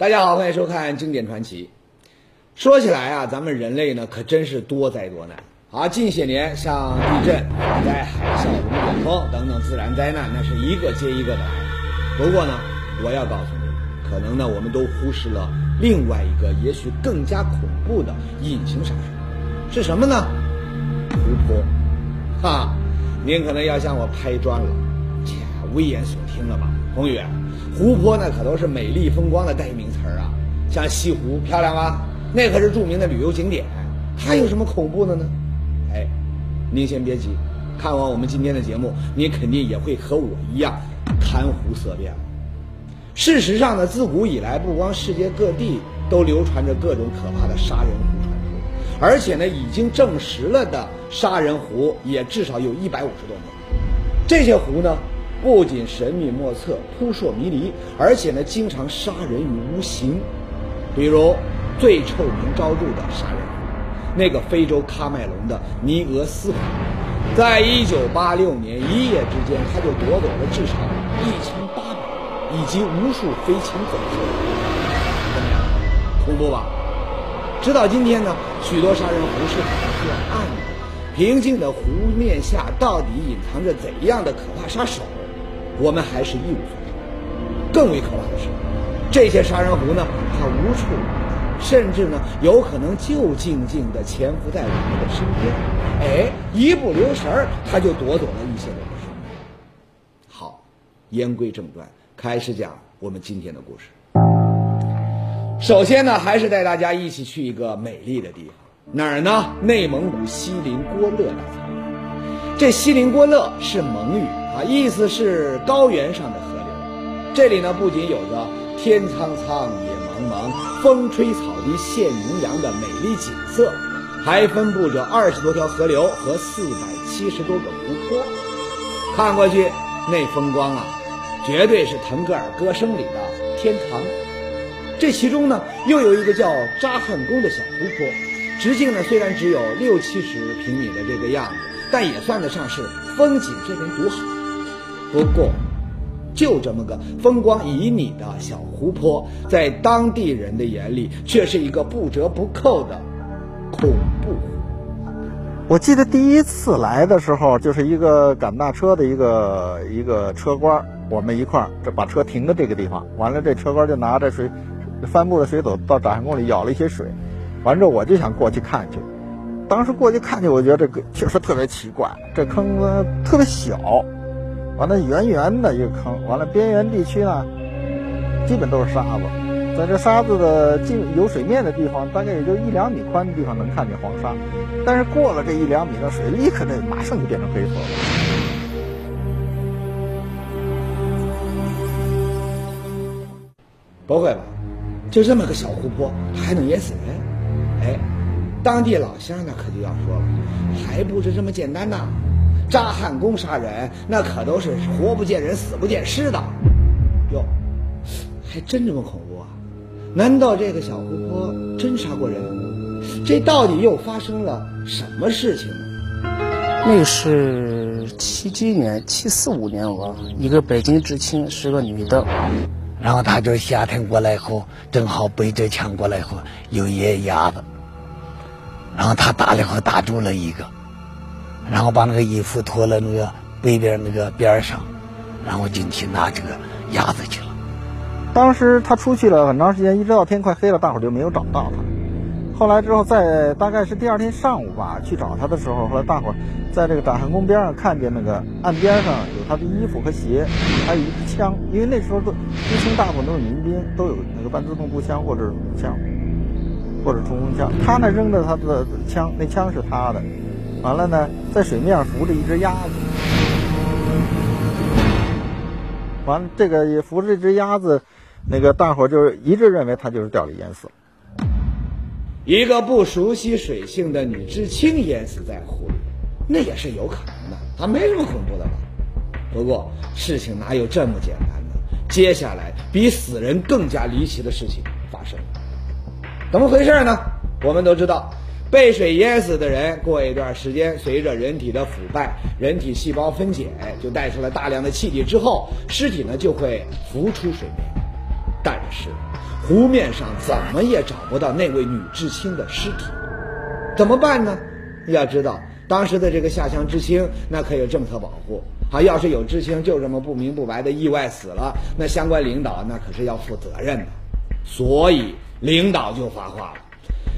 大家好，欢迎收看《经典传奇》。说起来啊，咱们人类呢可真是多灾多难啊！近些年像地震、火灾、海啸、龙卷风等等自然灾难，那是一个接一个的来。不过呢，我要告诉你，可能呢我们都忽视了另外一个也许更加恐怖的隐形杀手，是什么呢？湖泊。哈，您可能要向我拍砖了，切，危言耸听了吧，宏宇。湖泊那可都是美丽风光的代名词儿啊，像西湖漂亮吧？那可是著名的旅游景点，它有什么恐怖的呢？哎，您先别急，看完我们今天的节目，你肯定也会和我一样谈湖色变了。事实上呢，自古以来，不光世界各地都流传着各种可怕的杀人湖传说，而且呢，已经证实了的杀人湖也至少有一百五十多个。这些湖呢？不仅神秘莫测、扑朔迷离，而且呢，经常杀人于无形。比如最臭名昭著的杀人，那个非洲喀麦隆的尼俄斯湖，在一九八六年一夜之间，他就夺走了至少一千八百以及无数飞禽走兽。怎么样，恐怖吧？直到今天呢，许多杀人湖是很暗的，平静的湖面下到底隐藏着怎样的可怕杀手？我们还是一无所知。更为可怕的是，这些杀人湖呢，它无处，甚至呢，有可能就静静地潜伏在我们的身边。哎，一不留神儿，他就夺走了一些我们的生命。好，言归正传，开始讲我们今天的故事。首先呢，还是带大家一起去一个美丽的地方，哪儿呢？内蒙古锡林郭勒大草原。这锡林郭勒是蒙语。啊，意思是高原上的河流。这里呢，不仅有着天苍苍，野茫茫，风吹草低见牛羊的美丽景色，还分布着二十多条河流和四百七十多个湖泊。看过去，那风光啊，绝对是腾格尔歌声里的天堂。这其中呢，又有一个叫扎汉宫的小湖泊，直径呢虽然只有六七十平米的这个样子，但也算得上是风景这边独好。不过，就这么个风光旖旎的小湖泊，在当地人的眼里，却是一个不折不扣的恐怖湖。我记得第一次来的时候，就是一个赶大车的一个一个车官，我们一块儿这把车停在这个地方，完了这车官就拿着水帆布的水斗到展汉宫里舀了一些水，完之后我就想过去看去。当时过去看去，我觉得这个确实特别奇怪，这坑子特别小。完了，圆圆的一个坑，完了边缘地区呢，基本都是沙子，在这沙子的近有水面的地方，大概也就一两米宽的地方能看见黄沙，但是过了这一两米的水，立刻那马上就变成黑色了。不会吧？就这么个小湖泊，它还能淹死人？哎，当地老乡那可就要说了，还不是这么简单呐！扎汉工杀人，那可都是活不见人，死不见尸的。哟，还真这么恐怖啊？难道这个小湖泊真杀过人？这到底又发生了什么事情呢？那是七几年，七四五年吧。一个北京知青是个女的，然后她就夏天过来以后，正好背着枪过来以后，有野鸭子，然后她打了以后打住了一个。然后把那个衣服脱了那个背边那个边上，然后进去拿这个鸭子去了。当时他出去了很长时间，一直到天快黑了，大伙就没有找到他。后来之后，在大概是第二天上午吧，去找他的时候，后来大伙在这个展汉宫边上看见那个岸边上有他的衣服和鞋，还有一支枪。因为那时候都知青大部分都是民兵，都有那个半自动步枪或者步枪，或者冲锋枪。他那扔的他的枪，那枪是他的。完了呢，在水面上浮着一只鸭子。完了，这个也浮着这只鸭子，那个大伙就一致认为它就是掉里淹死了。一个不熟悉水性的女知青淹死在湖里，那也是有可能的，它没什么恐怖的吧？不过事情哪有这么简单呢？接下来比死人更加离奇的事情发生了。怎么回事呢？我们都知道。被水淹死的人，过一段时间，随着人体的腐败，人体细胞分解，就带出了大量的气体之后，尸体呢就会浮出水面。但是，湖面上怎么也找不到那位女知青的尸体，怎么办呢？要知道，当时的这个下乡知青那可有政策保护啊，要是有知青就这么不明不白的意外死了，那相关领导那可是要负责任的。所以领导就发话了：“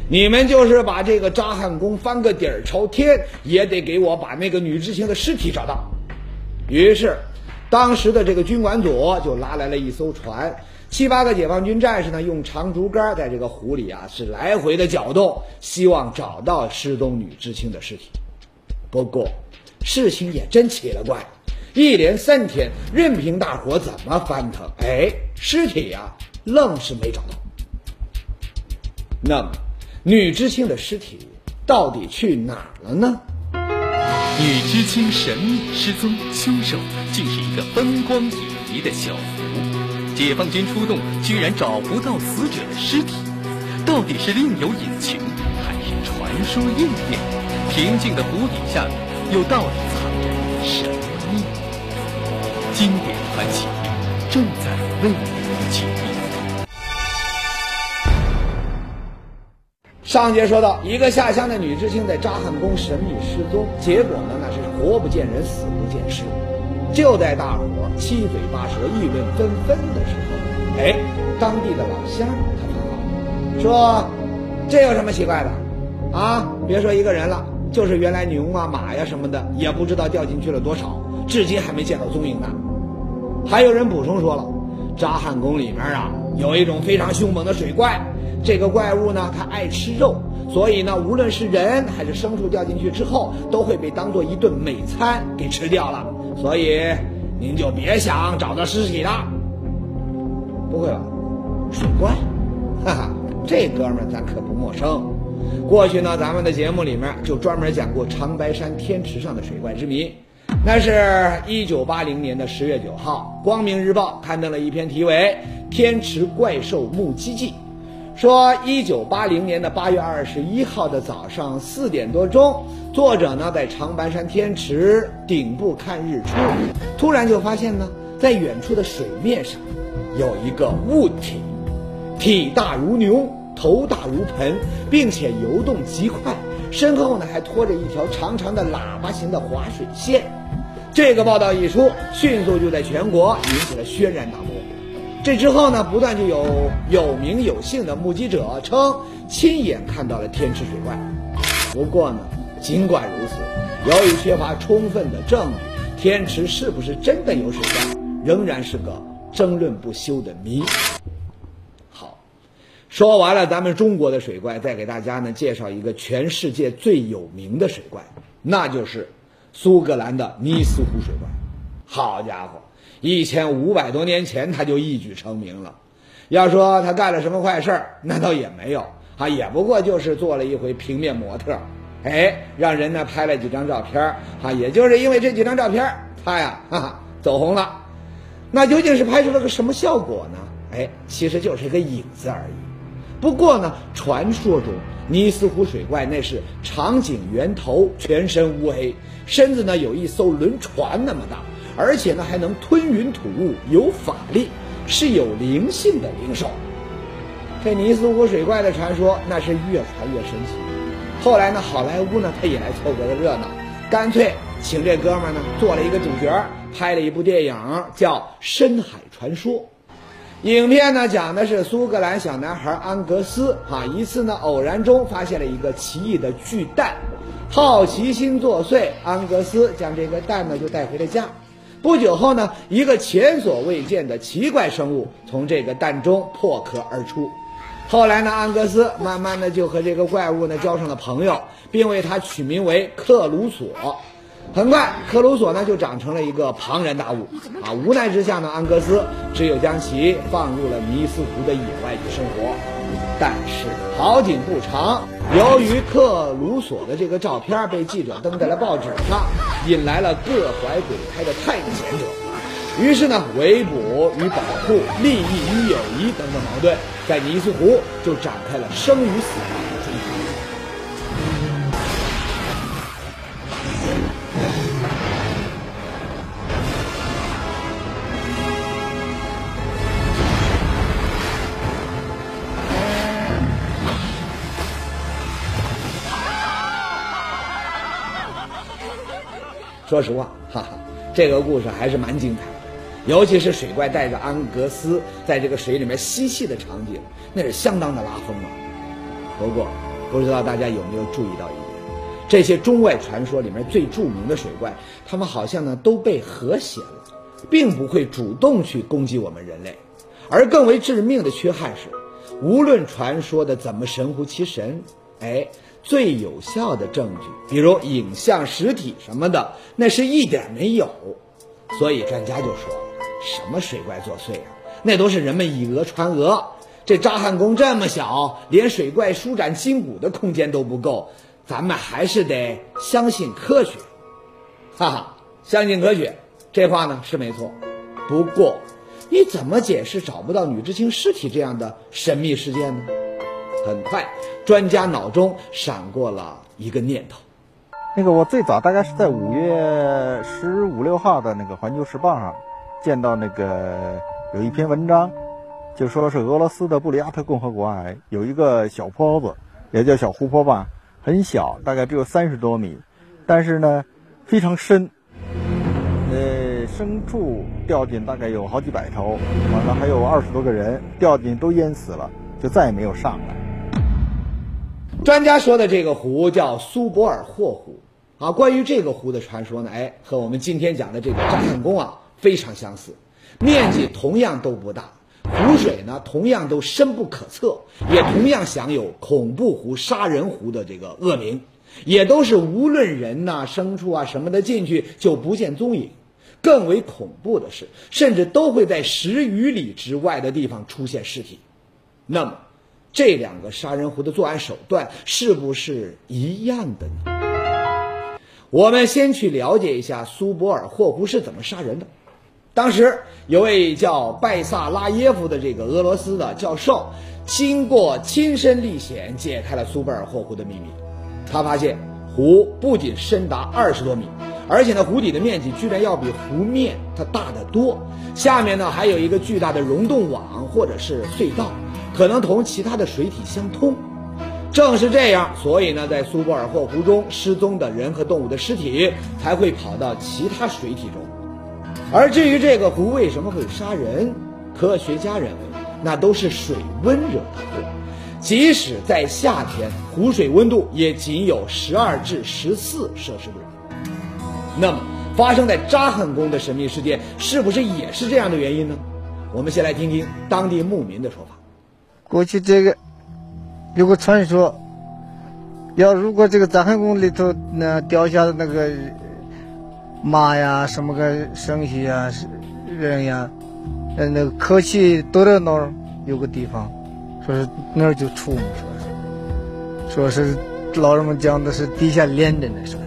你们就是把这个扎汉宫翻个底儿朝天，也得给我把那个女知青的尸体找到。”于是，当时的这个军管组就拉来了一艘船。七八个解放军战士呢，用长竹竿在这个湖里啊是来回的搅动，希望找到失踪女知青的尸体。不过，事情也真奇了怪，一连三天，任凭大伙怎么翻腾，哎，尸体呀，愣是没找到。那么，女知青的尸体到底去哪儿了呢？女知青神秘失踪，凶手竟是一个风光旖旎的小湖。解放军出动，居然找不到死者的尸体，到底是另有隐情，还是传说应验？平静的湖底下，又到底藏着什么秘密？经典传奇正在为您解密。上节说到，一个下乡的女知青在扎汉宫神秘失踪，结果呢，那是活不见人，死不见尸。就在大伙七嘴八舌、议论纷纷的时候，哎，当地的老乡他发话说：“这有什么奇怪的？啊，别说一个人了，就是原来牛啊、马呀什么的，也不知道掉进去了多少，至今还没见到踪影呢。”还有人补充说了：“扎汉宫里面啊，有一种非常凶猛的水怪，这个怪物呢，它爱吃肉，所以呢，无论是人还是牲畜掉进去之后，都会被当做一顿美餐给吃掉了。”所以，您就别想找到尸体了。不会吧？水怪？哈哈，这哥们儿咱可不陌生。过去呢，咱们的节目里面就专门讲过长白山天池上的水怪之谜。那是一九八零年的十月九号，《光明日报》刊登了一篇题为《天池怪兽目击记》。说，一九八零年的八月二十一号的早上四点多钟，作者呢在长白山天池顶部看日出，突然就发现呢，在远处的水面上有一个物体，体大如牛，头大如盆，并且游动极快，身后呢还拖着一条长长的喇叭形的滑水线。这个报道一出，迅速就在全国引起了轩然大波。这之后呢，不断就有有名有姓的目击者称亲眼看到了天池水怪。不过呢，尽管如此，由于缺乏充分的证据，天池是不是真的有水怪，仍然是个争论不休的谜。好，说完了咱们中国的水怪，再给大家呢介绍一个全世界最有名的水怪，那就是苏格兰的尼斯湖水怪。好家伙！一千五百多年前他就一举成名了。要说他干了什么坏事儿，那倒也没有啊，也不过就是做了一回平面模特，哎，让人呢拍了几张照片啊，也就是因为这几张照片他呀哈哈走红了。那究竟是拍出了个什么效果呢？哎，其实就是一个影子而已。不过呢，传说中尼斯湖水怪那是长颈猿头，全身乌黑，身子呢有一艘轮船那么大。而且呢，还能吞云吐雾，有法力，是有灵性的灵兽。这尼斯湖水怪的传说那是越传越神奇。后来呢，好莱坞呢，他也来凑个热闹，干脆请这哥们儿呢做了一个主角，拍了一部电影叫《深海传说》。影片呢讲的是苏格兰小男孩安格斯哈一次呢偶然中发现了一个奇异的巨蛋，好奇心作祟，安格斯将这个蛋呢就带回了家。不久后呢，一个前所未见的奇怪生物从这个蛋中破壳而出。后来呢，安格斯慢慢的就和这个怪物呢交上了朋友，并为它取名为克鲁索。很快，克鲁索呢就长成了一个庞然大物。啊，无奈之下呢，安格斯只有将其放入了尼斯湖的野外去生活。但是好景不长。由于克鲁索的这个照片被记者登在了报纸上，引来了各怀鬼胎的探险者，于是呢，围捕与保护、利益与友谊等等矛盾，在尼斯湖就展开了生与死说实话，哈哈，这个故事还是蛮精彩的，尤其是水怪带着安格斯在这个水里面嬉戏的场景，那是相当的拉风啊。不过，不知道大家有没有注意到一点，这些中外传说里面最著名的水怪，他们好像呢都被和谐了，并不会主动去攻击我们人类，而更为致命的缺憾是，无论传说的怎么神乎其神，哎。最有效的证据，比如影像、实体什么的，那是一点没有。所以专家就说了：“什么水怪作祟啊？那都是人们以讹传讹。这扎汉宫这么小，连水怪舒展筋骨的空间都不够，咱们还是得相信科学。”哈哈，相信科学，这话呢是没错。不过，你怎么解释找不到女知青尸体这样的神秘事件呢？很快。专家脑中闪过了一个念头，那个我最早大概是在五月十五六号的那个《环球时报》上见到那个有一篇文章，就说是俄罗斯的布里亚特共和国啊，有一个小坡子，也叫小湖泊吧，很小，大概只有三十多米，但是呢非常深，呃，牲畜掉进大概有好几百头，完了还有二十多个人掉进都淹死了，就再也没有上来。专家说的这个湖叫苏泊尔霍湖，啊，关于这个湖的传说呢，哎，和我们今天讲的这个扎汉宫啊非常相似，面积同样都不大，湖水呢同样都深不可测，也同样享有恐怖湖、杀人湖的这个恶名，也都是无论人呐、牲畜啊什么的进去就不见踪影，更为恐怖的是，甚至都会在十余里之外的地方出现尸体，那么。这两个杀人湖的作案手段是不是一样的呢？我们先去了解一下苏泊尔霍湖是怎么杀人的。当时有位叫拜萨拉耶夫的这个俄罗斯的教授，经过亲身历险，解开了苏泊尔霍湖的秘密。他发现湖不仅深达二十多米，而且呢，湖底的面积居然要比湖面它大得多。下面呢，还有一个巨大的溶洞网或者是隧道。可能同其他的水体相通，正是这样，所以呢，在苏泊尔霍湖中失踪的人和动物的尸体才会跑到其他水体中。而至于这个湖为什么会杀人，科学家认为那都是水温惹的祸。即使在夏天，湖水温度也仅有十二至十四摄氏度。那么，发生在扎汉宫的神秘事件是不是也是这样的原因呢？我们先来听听当地牧民的说法。过去这个有个传说，要如果这个扎汉宫里头那掉下的那个马呀，什么个生息呀，人呀，呃，那个客气都在那有个地方，说是那儿就出，说是，说是老人们讲的是地下连着呢，说，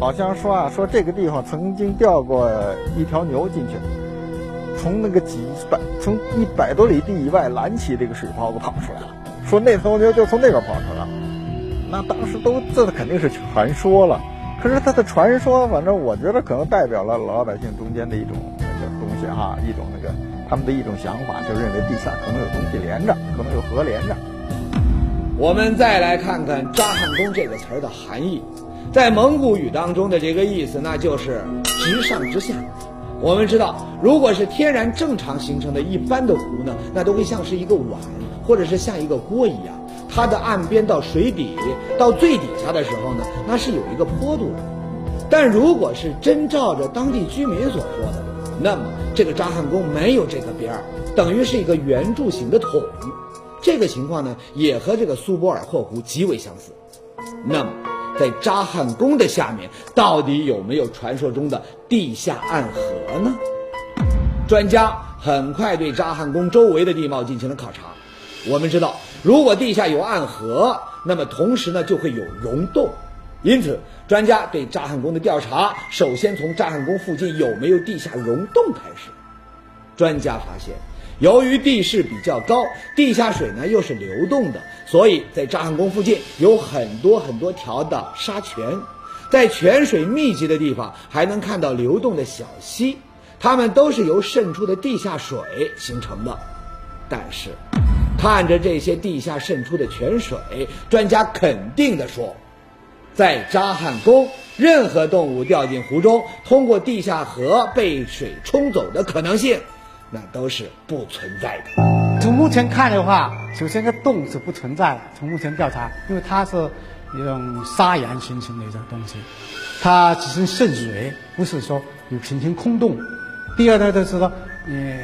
好像说啊，说这个地方曾经掉过一条牛进去。从那个几百，从一百多里地以外拦起这个水泡子跑出来了，说那头牛就从那边跑出来了。那当时都这肯定是传说了，可是它的传说，反正我觉得可能代表了老百姓中间的一种那个东西哈，一种那个他们的一种想法，就认为地下可能有东西连着，可能有河连着。我们再来看看“扎汉宫”这个词儿的含义，在蒙古语当中的这个意思，那就是直上直下。我们知道，如果是天然正常形成的一般的湖呢，那都会像是一个碗，或者是像一个锅一样，它的岸边到水底到最底下的时候呢，那是有一个坡度的。但如果是真照着当地居民所说的，那么这个扎汉宫没有这个边儿，等于是一个圆柱形的桶。这个情况呢，也和这个苏泊尔霍湖极为相似。那么。在扎汉宫的下面，到底有没有传说中的地下暗河呢？专家很快对扎汉宫周围的地貌进行了考察。我们知道，如果地下有暗河，那么同时呢就会有溶洞。因此，专家对扎汉宫的调查，首先从扎汉宫附近有没有地下溶洞开始。专家发现。由于地势比较高，地下水呢又是流动的，所以在扎汉宫附近有很多很多条的沙泉，在泉水密集的地方还能看到流动的小溪，它们都是由渗出的地下水形成的。但是，看着这些地下渗出的泉水，专家肯定地说，在扎汉宫，任何动物掉进湖中，通过地下河被水冲走的可能性，那都是不存在的。从目前看的话，首先这洞是不存在的。从目前调查，因为它是一种砂岩形成的一种东西，它只是渗水，不是说有形成空洞。第二呢，就是说，呃，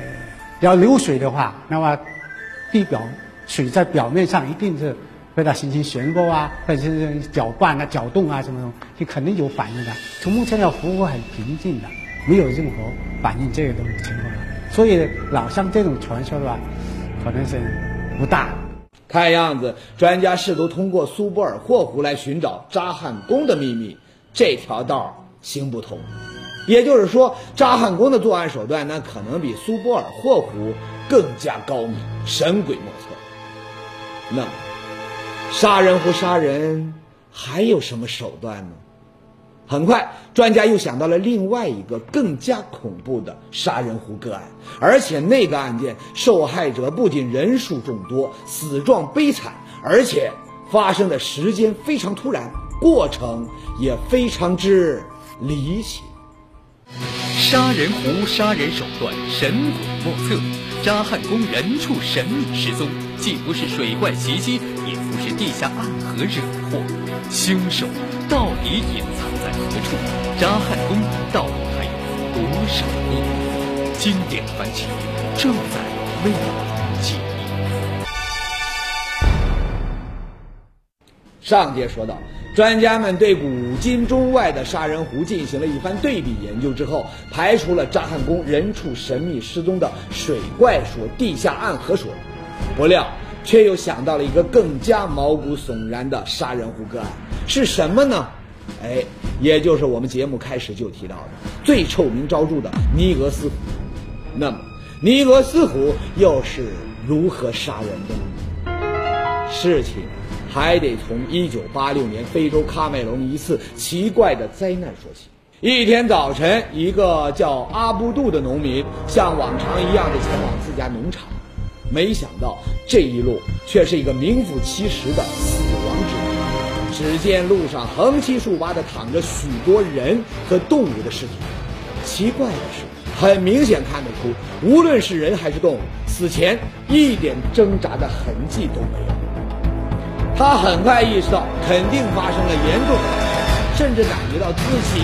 要流水的话，那么地表水在表面上一定是被它形成漩涡啊，或者是搅拌啊、搅动啊什么什么，就肯定有反应的。从目前的湖很平静的，没有任何反应这个东西情况，所以老像这种传说的话，可能性不大。看样子，专家试图通过苏泊尔霍湖来寻找扎汉宫的秘密，这条道行不通。也就是说，扎汉宫的作案手段那可能比苏泊尔霍湖更加高明、神鬼莫测。那么，杀人湖杀人还有什么手段呢？很快，专家又想到了另外一个更加恐怖的杀人湖个案，而且那个案件受害者不仅人数众多，死状悲惨，而且发生的时间非常突然，过程也非常之离奇。杀人湖杀人手段神鬼莫测，扎汉宫人畜神秘失踪，既不是水怪袭击，也不是地下暗河惹祸，凶手到底隐藏在何处？扎汉宫到底还有多少秘密？经典传奇正在为你解密。上节说到，专家们对古今中外的杀人湖进行了一番对比研究之后，排除了扎汉宫人畜神秘失踪的水怪说、地下暗河说，不料却又想到了一个更加毛骨悚然的杀人湖个案，是什么？呢？哎，也就是我们节目开始就提到的最臭名昭著的尼俄斯湖。那么，尼俄斯湖又是如何杀人的呢？事情还得从1986年非洲喀麦隆一次奇怪的灾难说起。一天早晨，一个叫阿布杜的农民像往常一样的前往自家农场，没想到这一路却是一个名副其实的死。只见路上横七竖八的躺着许多人和动物的尸体。奇怪的是，很明显看得出，无论是人还是动物，死前一点挣扎的痕迹都没有。他很快意识到肯定发生了严重的，甚至感觉到自己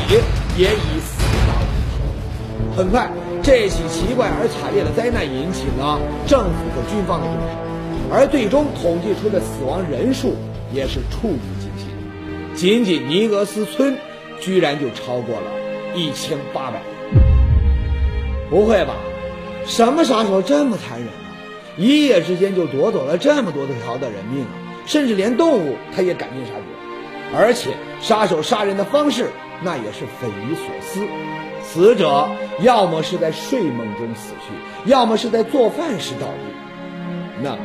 也已死到临头。很快，这起奇怪而惨烈的灾难引起了政府和军方的重视，而最终统计出的死亡人数也是触目，仅仅尼俄斯村居然就超过了一千八百人。不会吧？什么杀手这么残忍啊？一夜之间就夺走了这么多条的人命啊！甚至连动物他也赶尽杀绝，而且杀手杀人的方式那也是匪夷所思。死者要么是在睡梦中死去，要么是在做饭时倒地。那，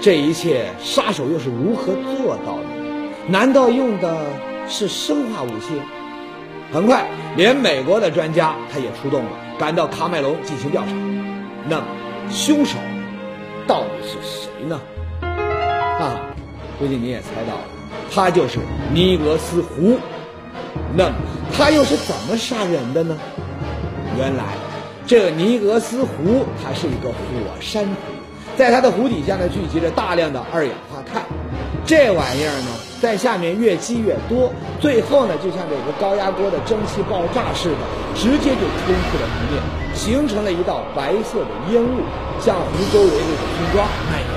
这一切杀手又是如何做到的？难道用的是生化武器？很快，连美国的专家他也出动了，赶到喀麦隆进行调查。那么，凶手到底是谁呢？啊，估计你也猜到了，他就是尼俄斯湖。那么，他又是怎么杀人的呢？原来，这尼俄斯湖它是一个火山湖，在它的湖底下呢聚集着大量的二氧化碳，这玩意儿呢在下面越积越多，最后呢就像这个高压锅的蒸汽爆炸似的，直接就冲出了湖面，形成了一道白色的烟雾，向湖周围这个村庄蔓延。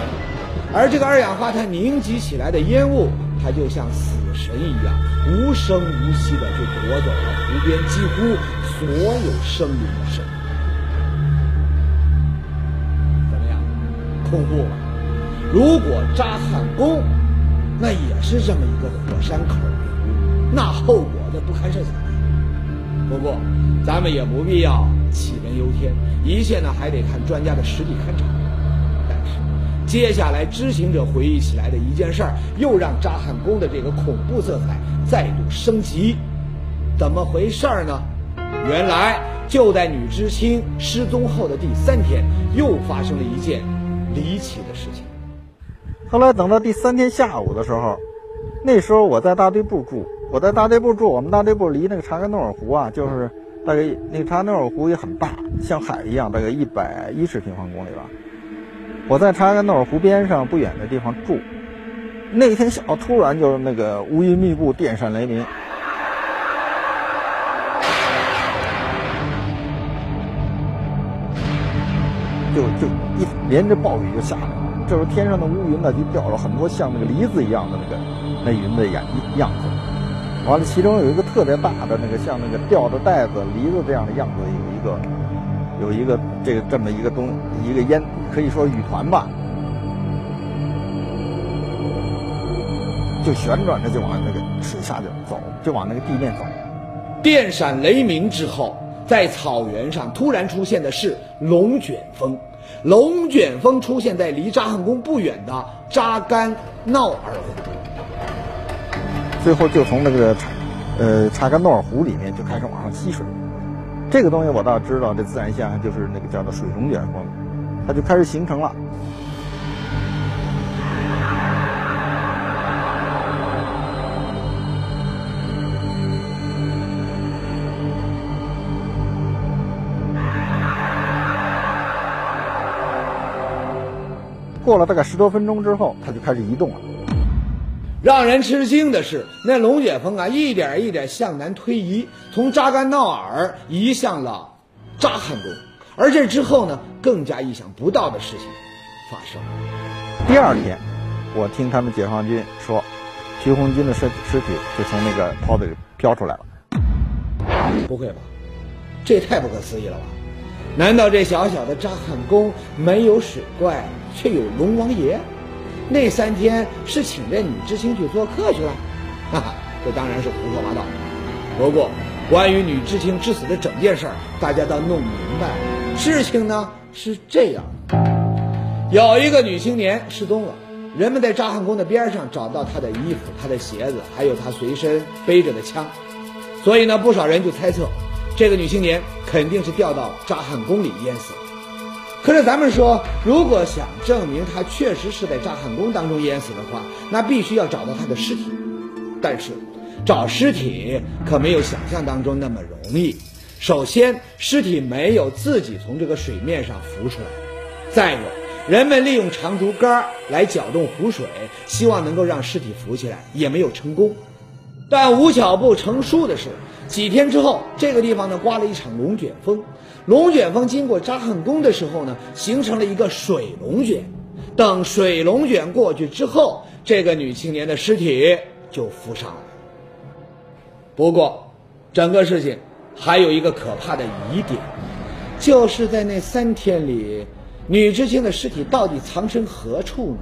而这个二氧化碳凝集起来的烟雾，它就像死神一样，无声无息的就夺走了湖边几乎所有生灵的生命。怎么样，恐怖吧？如果扎汉宫那也是这么一个火山口，那后果那不堪设想。不过，咱们也不必要杞人忧天，一切呢还得看专家的实地勘察。但是，接下来知情者回忆起来的一件事儿，又让扎汉宫的这个恐怖色彩再度升级。怎么回事儿呢？原来就在女知青失踪后的第三天，又发生了一件离奇的事情。后来等到第三天下午的时候，那时候我在大队部住，我在大队部住，我们大队部离那个查干诺尔湖啊，就是大概那个查干诺尔湖也很大，像海一样，大概一百一十平方公里吧。我在查干诺尔湖边上不远的地方住，那天下午突然就是那个乌云密布，电闪雷鸣，就就一连着暴雨就下来了。这时候天上的乌云呢，就掉了很多像那个梨子一样的那个那云的样样子。完了，其中有一个特别大的那个像那个吊着袋子梨子这样的样子，有一个有一个这个这么一个东一个烟，可以说雨团吧，就旋转着就往那个水下就走，就往那个地面走。电闪雷鸣之后，在草原上突然出现的是龙卷风。龙卷风出现在离扎汉宫不远的扎干淖尔湖，最后就从那个呃查干淖尔湖里面就开始往上吸水。这个东西我倒知道，这自然现象就是那个叫做水龙卷风，它就开始形成了。过了大概十多分钟之后，它就开始移动了。让人吃惊的是，那龙卷风啊，一点一点向南推移，从扎干淖尔移向了扎汉宫。而这之后呢，更加意想不到的事情发生了。第二天，我听他们解放军说，徐红军的尸尸体就从那个泡子里飘出来了。不会吧？这也太不可思议了吧？难道这小小的扎汉宫没有水怪，却有龙王爷？那三天是请这女知青去做客去了？哈哈，这当然是胡说八道。不过，关于女知青之死的整件事儿，大家都弄明白。事情呢是这样：有一个女青年失踪了，人们在扎汉宫的边上找到她的衣服、她的鞋子，还有她随身背着的枪。所以呢，不少人就猜测，这个女青年肯定是掉到扎汉宫里淹死了。可是咱们说，如果想证明他确实是在扎汉宫当中淹死的话，那必须要找到他的尸体。但是，找尸体可没有想象当中那么容易。首先，尸体没有自己从这个水面上浮出来；再有，人们利用长竹竿来搅动湖水，希望能够让尸体浮起来，也没有成功。但无巧不成书的是，几天之后，这个地方呢刮了一场龙卷风。龙卷风经过扎汉宫的时候呢，形成了一个水龙卷。等水龙卷过去之后，这个女青年的尸体就浮上来了。不过，整个事情还有一个可怕的疑点，就是在那三天里，女知青的尸体到底藏身何处呢？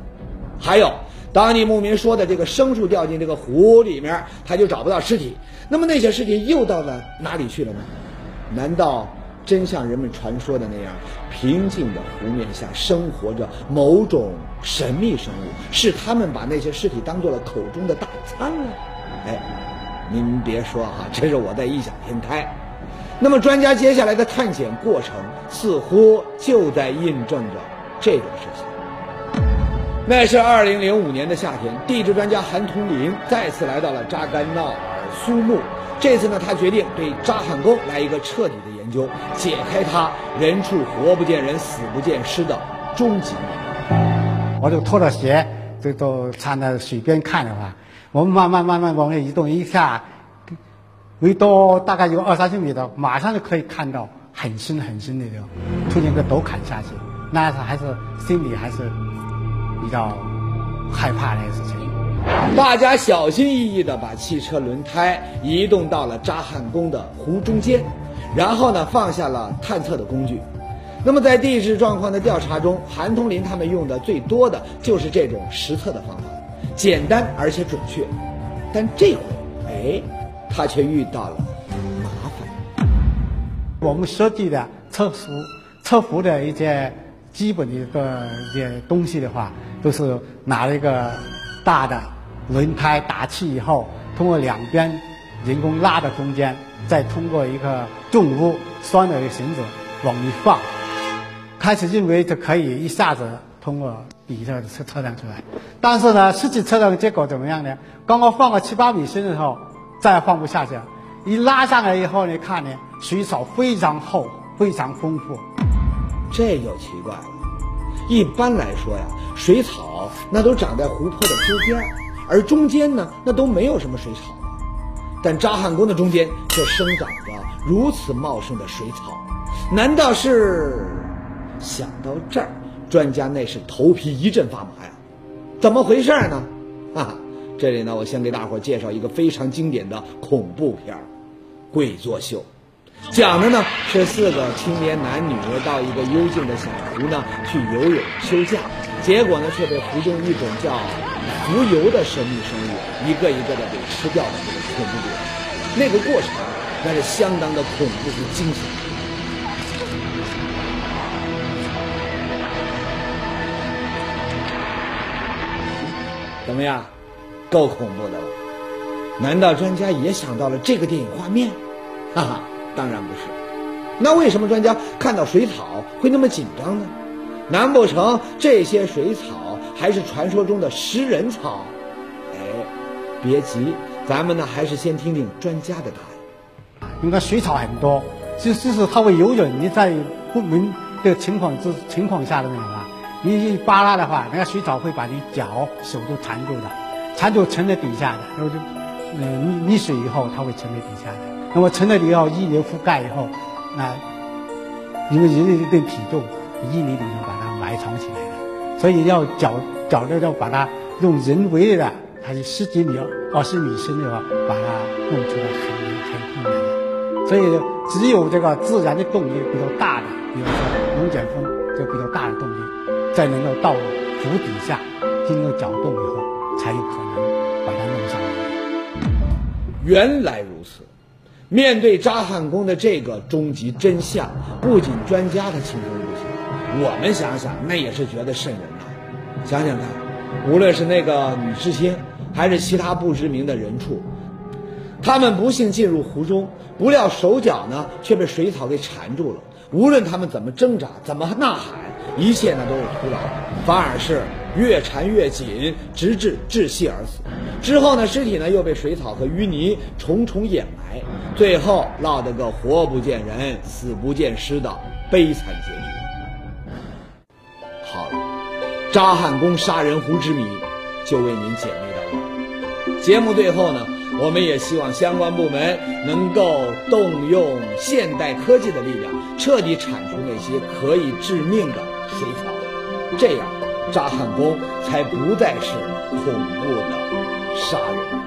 还有，当地牧民说的这个牲畜掉进这个湖里面，他就找不到尸体。那么那些尸体又到了哪里去了呢？难道真像人们传说的那样，平静的湖面下生活着某种神秘生物，是他们把那些尸体当做了口中的大餐了？哎，您别说哈，这是我在异想天开。那么专家接下来的探险过程，似乎就在印证着这种事情。那是二零零五年的夏天，地质专家韩同林再次来到了扎干闹尔苏木。这次呢，他决定对扎汉宫来一个彻底的研究，解开它人畜活不见人、死不见尸的终极谜。我就脱了鞋，就都站在水边看的话，我们慢慢慢慢往外移动一下，围多大概有二三十米的，马上就可以看到很深很深的了，突然个陡坎下去，那是还是心里还是比较害怕的事情。大家小心翼翼地把汽车轮胎移动到了扎汉宫的湖中间，然后呢放下了探测的工具。那么在地质状况的调查中，韩通林他们用的最多的就是这种实测的方法，简单而且准确。但这回，哎，他却遇到了麻烦。我们设计的测浮测浮的一些基本的一个一些东西的话，都是拿了一个大的轮胎打气以后，通过两边人工拉的中间，再通过一个重物拴的一个绳子往里放。开始认为这可以一下子通过比这个测测量出来。但是呢，实际测量的结果怎么样呢？刚刚放个七八米深的时候，再放不下去了，一拉上来以后呢，看呢，水草非常厚，非常丰富。这就奇怪了。一般来说呀，水草那都长在湖泊的周边，而中间呢，那都没有什么水草。但扎汉宫的中间却生长着如此茂盛的水草，难道是？想到这儿，专家那是头皮一阵发麻呀！怎么回事呢？啊，这里呢，我先给大伙介绍一个非常经典的恐怖片儿《鬼作秀》，讲的呢是四个青年男女到一个幽静的小湖呢去游泳休假，结果呢却被湖中一种叫浮游的神秘生物一个一个的给吃掉的这个恐怖故事。那个过程那是相当的恐怖和惊险。怎么样，够恐怖的了？难道专家也想到了这个电影画面？哈哈，当然不是。那为什么专家看到水草会那么紧张呢？难不成这些水草还是传说中的食人草？哎，别急，咱们呢还是先听听专家的答案。应该水草很多，就就是它会游泳。你在不明的情况之情况下的那种啊。你一扒拉的话，那个水草会把你脚手都缠住的，缠住沉在底下的，然后就，嗯，溺溺水以后它会沉在底下的。那么沉在以后，一年覆盖以后，那因为人类的体重，一米里头把它埋藏起来，所以要找找着要把它用人为的，它是十几米、二十米深的话，把它弄出来很很困难的。所以只有这个自然的动力比较大的，比如说龙卷风，就比较大的动力。再能够到湖底下，经过搅动以后，才有可能把它弄上来。原来如此，面对扎汉宫的这个终极真相，不仅专家他轻松不行，我们想想那也是觉得瘆人。想想看，无论是那个女知青，还是其他不知名的人畜，他们不幸进入湖中，不料手脚呢却被水草给缠住了。无论他们怎么挣扎，怎么呐喊。一切呢都是徒劳，反而是越缠越紧，直至窒息而死。之后呢，尸体呢又被水草和淤泥重重掩埋，最后落得个活不见人，死不见尸的悲惨结局。扎汉宫杀人湖之谜就为您解密到这。节目最后呢，我们也希望相关部门能够动用现代科技的力量，彻底铲除那些可以致命的。水草，这样扎汉宫才不再是恐怖的杀人。